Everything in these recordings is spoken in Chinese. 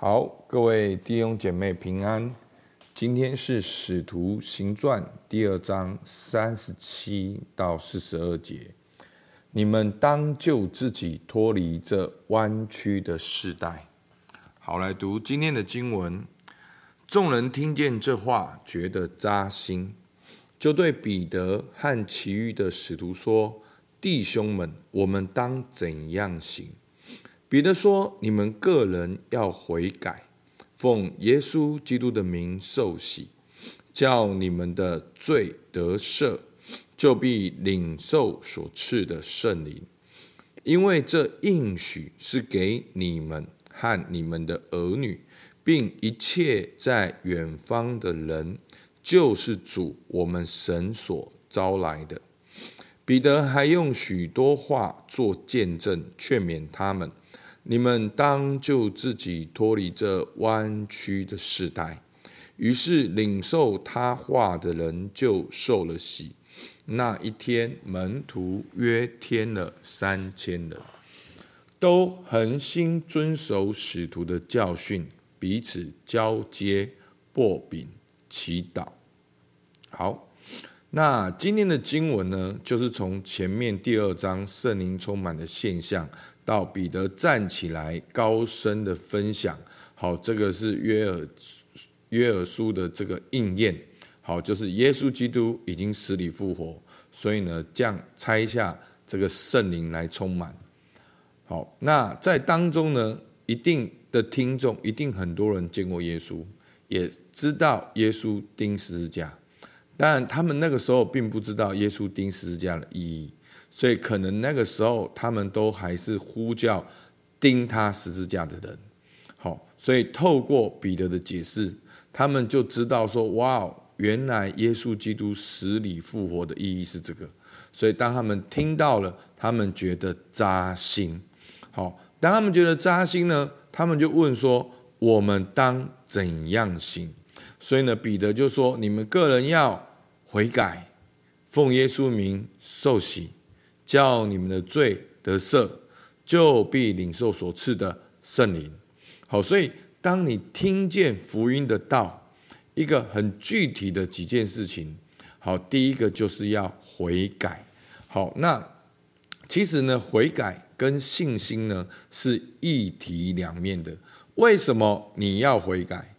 好，各位弟兄姐妹平安。今天是《使徒行传》第二章三十七到四十二节。你们当救自己脱离这弯曲的世代。好，来读今天的经文。众人听见这话，觉得扎心，就对彼得和其余的使徒说：“弟兄们，我们当怎样行？”彼得说：“你们个人要悔改，奉耶稣基督的名受洗，叫你们的罪得赦，就必领受所赐的圣灵。因为这应许是给你们和你们的儿女，并一切在远方的人，就是主我们神所招来的。”彼得还用许多话做见证，劝勉他们。你们当就自己脱离这弯曲的世代。于是领受他话的人就受了洗。那一天，门徒约添了三千人，都恒心遵守使徒的教训，彼此交接、擘饼、祈祷。好。那今天的经文呢，就是从前面第二章圣灵充满的现象，到彼得站起来高声的分享。好，这个是约尔约尔书的这个应验。好，就是耶稣基督已经死里复活，所以呢，降拆下这个圣灵来充满。好，那在当中呢，一定的听众，一定很多人见过耶稣，也知道耶稣钉十字架。但他们那个时候并不知道耶稣钉十字架的意义，所以可能那个时候他们都还是呼叫钉他十字架的人。好，所以透过彼得的解释，他们就知道说：哇，原来耶稣基督死里复活的意义是这个。所以当他们听到了，他们觉得扎心。好，当他们觉得扎心呢，他们就问说：我们当怎样行？所以呢，彼得就说：你们个人要。悔改，奉耶稣名受洗，叫你们的罪得赦，就必领受所赐的圣灵。好，所以当你听见福音的道，一个很具体的几件事情。好，第一个就是要悔改。好，那其实呢，悔改跟信心呢是一体两面的。为什么你要悔改？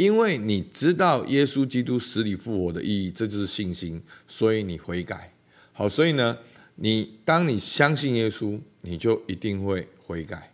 因为你知道耶稣基督死里复活的意义，这就是信心，所以你悔改。好，所以呢，你当你相信耶稣，你就一定会悔改。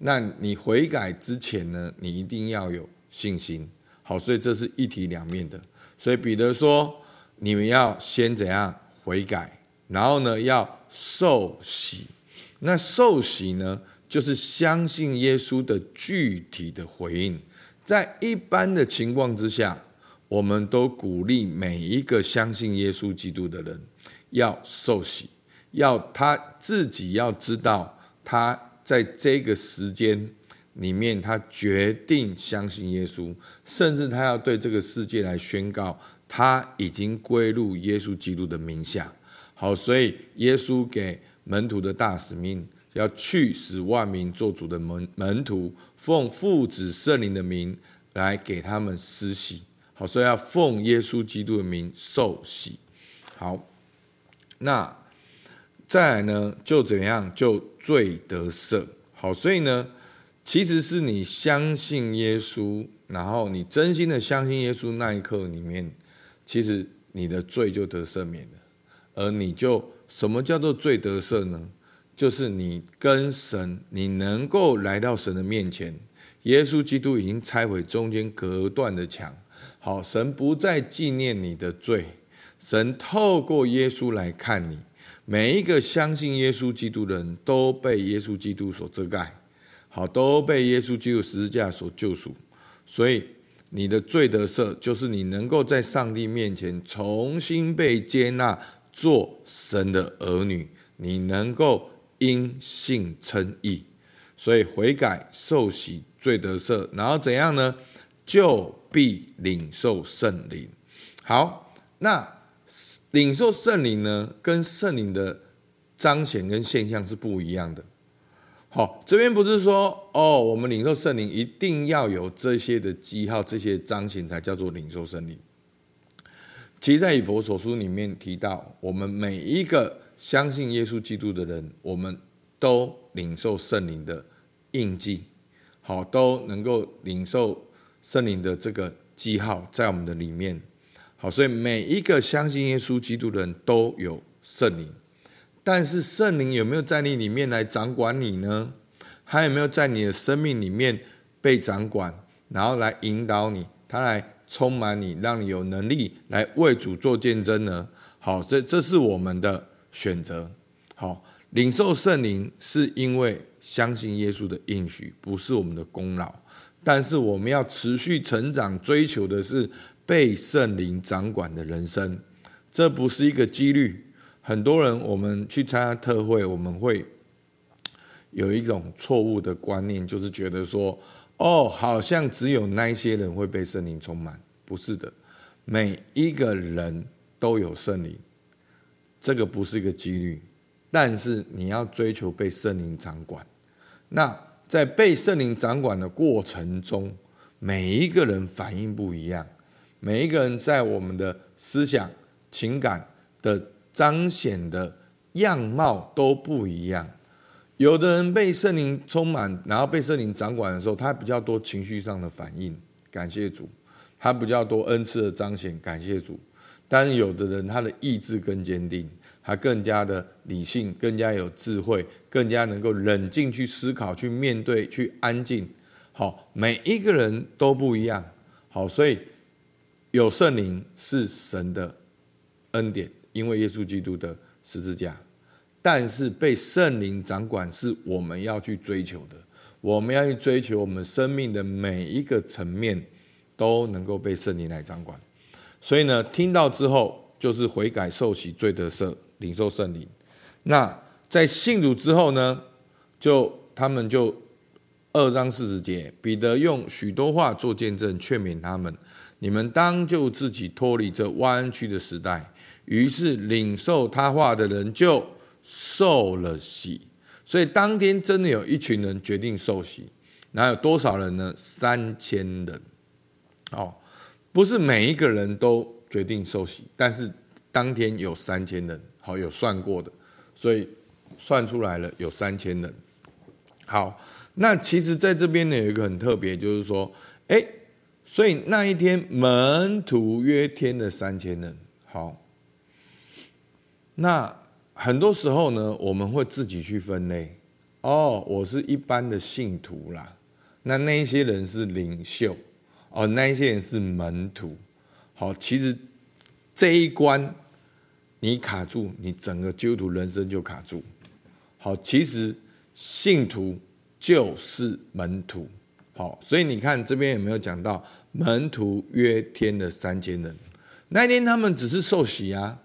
那你悔改之前呢，你一定要有信心。好，所以这是一体两面的。所以彼得说，你们要先怎样悔改，然后呢，要受洗。那受洗呢，就是相信耶稣的具体的回应。在一般的情况之下，我们都鼓励每一个相信耶稣基督的人要受洗，要他自己要知道，他在这个时间里面，他决定相信耶稣，甚至他要对这个世界来宣告，他已经归入耶稣基督的名下。好，所以耶稣给门徒的大使命。要去使万民做主的门门徒，奉父子圣灵的名来给他们施洗。好，所以要奉耶稣基督的名受洗。好，那再来呢，就怎样？就罪得赦。好，所以呢，其实是你相信耶稣，然后你真心的相信耶稣那一刻里面，其实你的罪就得赦免了。而你就什么叫做罪得赦呢？就是你跟神，你能够来到神的面前，耶稣基督已经拆毁中间隔断的墙。好，神不再纪念你的罪，神透过耶稣来看你。每一个相信耶稣基督的人都被耶稣基督所遮盖，好，都被耶稣基督十字架所救赎。所以你的罪得赦，就是你能够在上帝面前重新被接纳，做神的儿女，你能够。因信称义，所以悔改、受洗、罪得赦，然后怎样呢？就必领受圣灵。好，那领受圣灵呢，跟圣灵的彰显跟现象是不一样的。好，这边不是说哦，我们领受圣灵一定要有这些的记号、这些彰显才叫做领受圣灵。其实，在以弗所书里面提到，我们每一个相信耶稣基督的人，我们都领受圣灵的印记，好，都能够领受圣灵的这个记号在我们的里面。好，所以每一个相信耶稣基督的人都有圣灵。但是圣灵有没有在你里面来掌管你呢？他有没有在你的生命里面被掌管，然后来引导你，他来充满你，让你有能力来为主做见证呢？好，这这是我们的选择。好，领受圣灵是因为相信耶稣的应许，不是我们的功劳。但是我们要持续成长，追求的是被圣灵掌管的人生。这不是一个几率。很多人，我们去参加特会，我们会有一种错误的观念，就是觉得说，哦，好像只有那些人会被圣灵充满。不是的，每一个人都有圣灵，这个不是一个几率。但是你要追求被圣灵掌管。那在被圣灵掌管的过程中，每一个人反应不一样，每一个人在我们的思想、情感的。彰显的样貌都不一样，有的人被圣灵充满，然后被圣灵掌管的时候，他比较多情绪上的反应，感谢主；他比较多恩赐的彰显，感谢主。但是有的人他的意志更坚定，他更加的理性，更加有智慧，更加能够冷静去思考、去面对、去安静。好，每一个人都不一样。好，所以有圣灵是神的恩典。因为耶稣基督的十字架，但是被圣灵掌管是我们要去追求的。我们要去追求我们生命的每一个层面都能够被圣灵来掌管。所以呢，听到之后就是悔改受洗罪得赦，领受圣灵。那在信主之后呢，就他们就二章四十节，彼得用许多话做见证，劝勉他们：你们当就自己脱离这弯曲的时代。于是领受他话的人就受了洗，所以当天真的有一群人决定受洗。那有多少人呢？三千人。哦，不是每一个人都决定受洗，但是当天有三千人。好，有算过的，所以算出来了有三千人。好，那其实在这边呢有一个很特别，就是说，哎，所以那一天门徒约天的三千人。好。那很多时候呢，我们会自己去分类。哦，我是一般的信徒啦。那那一些人是领袖，哦，那一些人是门徒。好，其实这一关你卡住，你整个基督徒人生就卡住。好，其实信徒就是门徒。好，所以你看这边有没有讲到门徒约天的三千人？那一天他们只是受洗啊。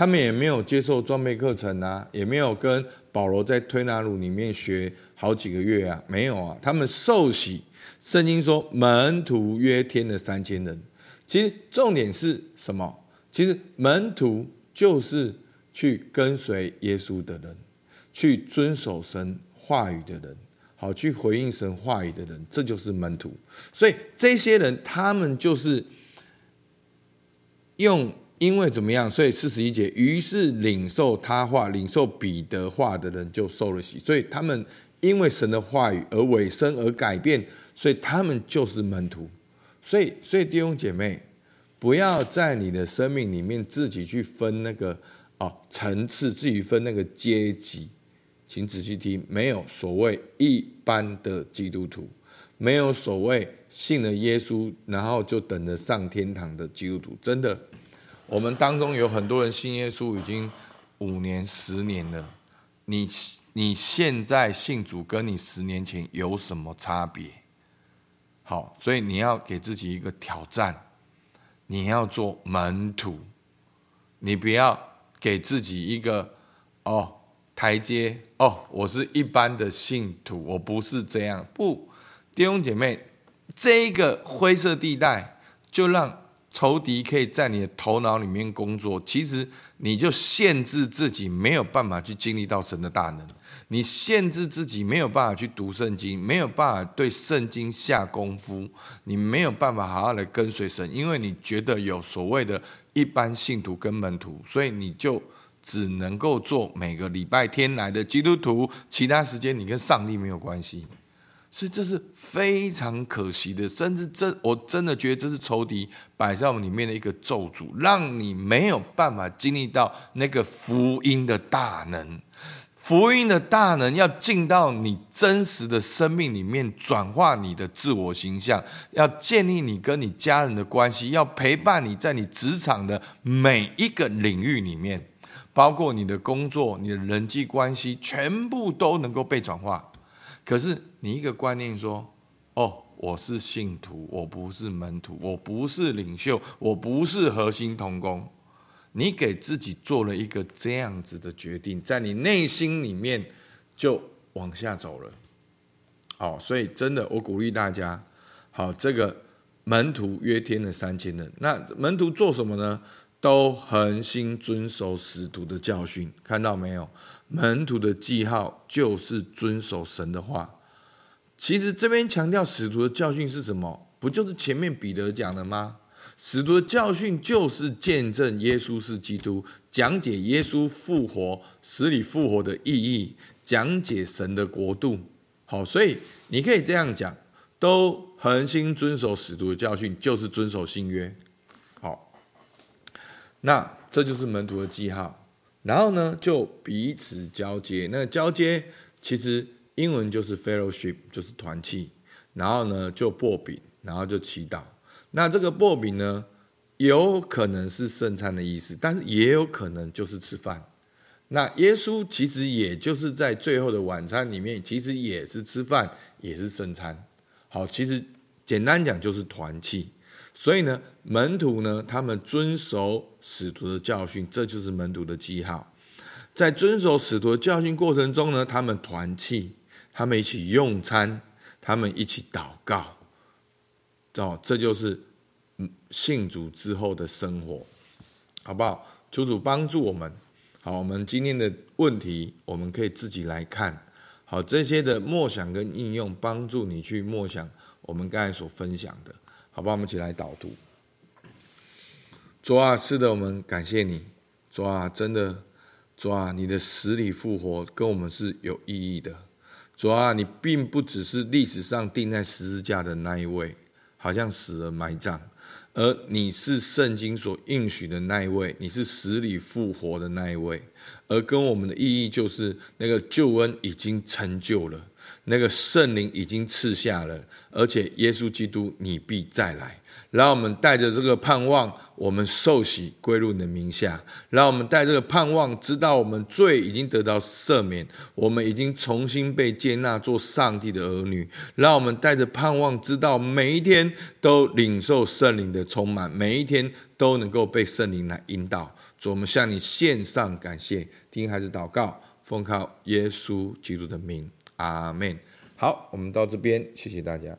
他们也没有接受装备课程啊，也没有跟保罗在推拿鲁里面学好几个月啊，没有啊。他们受洗，圣经说门徒约添了三千人。其实重点是什么？其实门徒就是去跟随耶稣的人，去遵守神话语的人，好，去回应神话语的人，这就是门徒。所以这些人，他们就是用。因为怎么样？所以四十一节，于是领受他话、领受彼得话的人就受了洗。所以他们因为神的话语而委身而改变，所以他们就是门徒。所以，所以弟兄姐妹，不要在你的生命里面自己去分那个哦层次，自己分那个阶级。请仔细听，没有所谓一般的基督徒，没有所谓信了耶稣然后就等着上天堂的基督徒，真的。我们当中有很多人信耶稣已经五年、十年了，你你现在信主跟你十年前有什么差别？好，所以你要给自己一个挑战，你要做门徒，你不要给自己一个哦台阶哦，我是一般的信徒，我不是这样。不，弟兄姐妹，这一个灰色地带就让。仇敌可以在你的头脑里面工作，其实你就限制自己没有办法去经历到神的大能，你限制自己没有办法去读圣经，没有办法对圣经下功夫，你没有办法好好的跟随神，因为你觉得有所谓的一般信徒跟门徒，所以你就只能够做每个礼拜天来的基督徒，其他时间你跟上帝没有关系。所以这是非常可惜的，甚至这我真的觉得这是仇敌摆在我们里面的一个咒诅，让你没有办法经历到那个福音的大能。福音的大能要进到你真实的生命里面，转化你的自我形象，要建立你跟你家人的关系，要陪伴你在你职场的每一个领域里面，包括你的工作、你的人际关系，全部都能够被转化。可是你一个观念说，哦，我是信徒，我不是门徒，我不是领袖，我不是核心同工，你给自己做了一个这样子的决定，在你内心里面就往下走了。好，所以真的，我鼓励大家，好，这个门徒约天的三千人，那门徒做什么呢？都恒心遵守使徒的教训，看到没有？门徒的记号就是遵守神的话。其实这边强调使徒的教训是什么？不就是前面彼得讲的吗？使徒的教训就是见证耶稣是基督，讲解耶稣复活、死里复活的意义，讲解神的国度。好，所以你可以这样讲：都恒心遵守使徒的教训，就是遵守新约。那这就是门徒的记号，然后呢，就彼此交接。那交接其实英文就是 fellowship，就是团契。然后呢，就薄饼，然后就祈祷。那这个薄饼呢，有可能是圣餐的意思，但是也有可能就是吃饭。那耶稣其实也就是在最后的晚餐里面，其实也是吃饭，也是圣餐。好，其实简单讲就是团契。所以呢，门徒呢，他们遵守使徒的教训，这就是门徒的记号。在遵守使徒的教训过程中呢，他们团契，他们一起用餐，他们一起祷告，哦，这就是信主之后的生活，好不好？求主帮助我们。好，我们今天的问题，我们可以自己来看。好，这些的默想跟应用，帮助你去默想我们刚才所分享的。好吧，我们一起来导读。主啊，是的，我们感谢你。主啊，真的，主啊，你的死里复活跟我们是有意义的。主啊，你并不只是历史上钉在十字架的那一位，好像死了埋葬，而你是圣经所应许的那一位，你是死里复活的那一位，而跟我们的意义就是那个救恩已经成就了。那个圣灵已经赐下了，而且耶稣基督你必再来。让我们带着这个盼望，我们受洗归入你的名下。让我们带这个盼望，知道我们罪已经得到赦免，我们已经重新被接纳做上帝的儿女。让我们带着盼望，知道每一天都领受圣灵的充满，每一天都能够被圣灵来引导。主，我们向你献上感谢，听孩子祷告，奉靠耶稣基督的名。阿门。好，我们到这边，谢谢大家。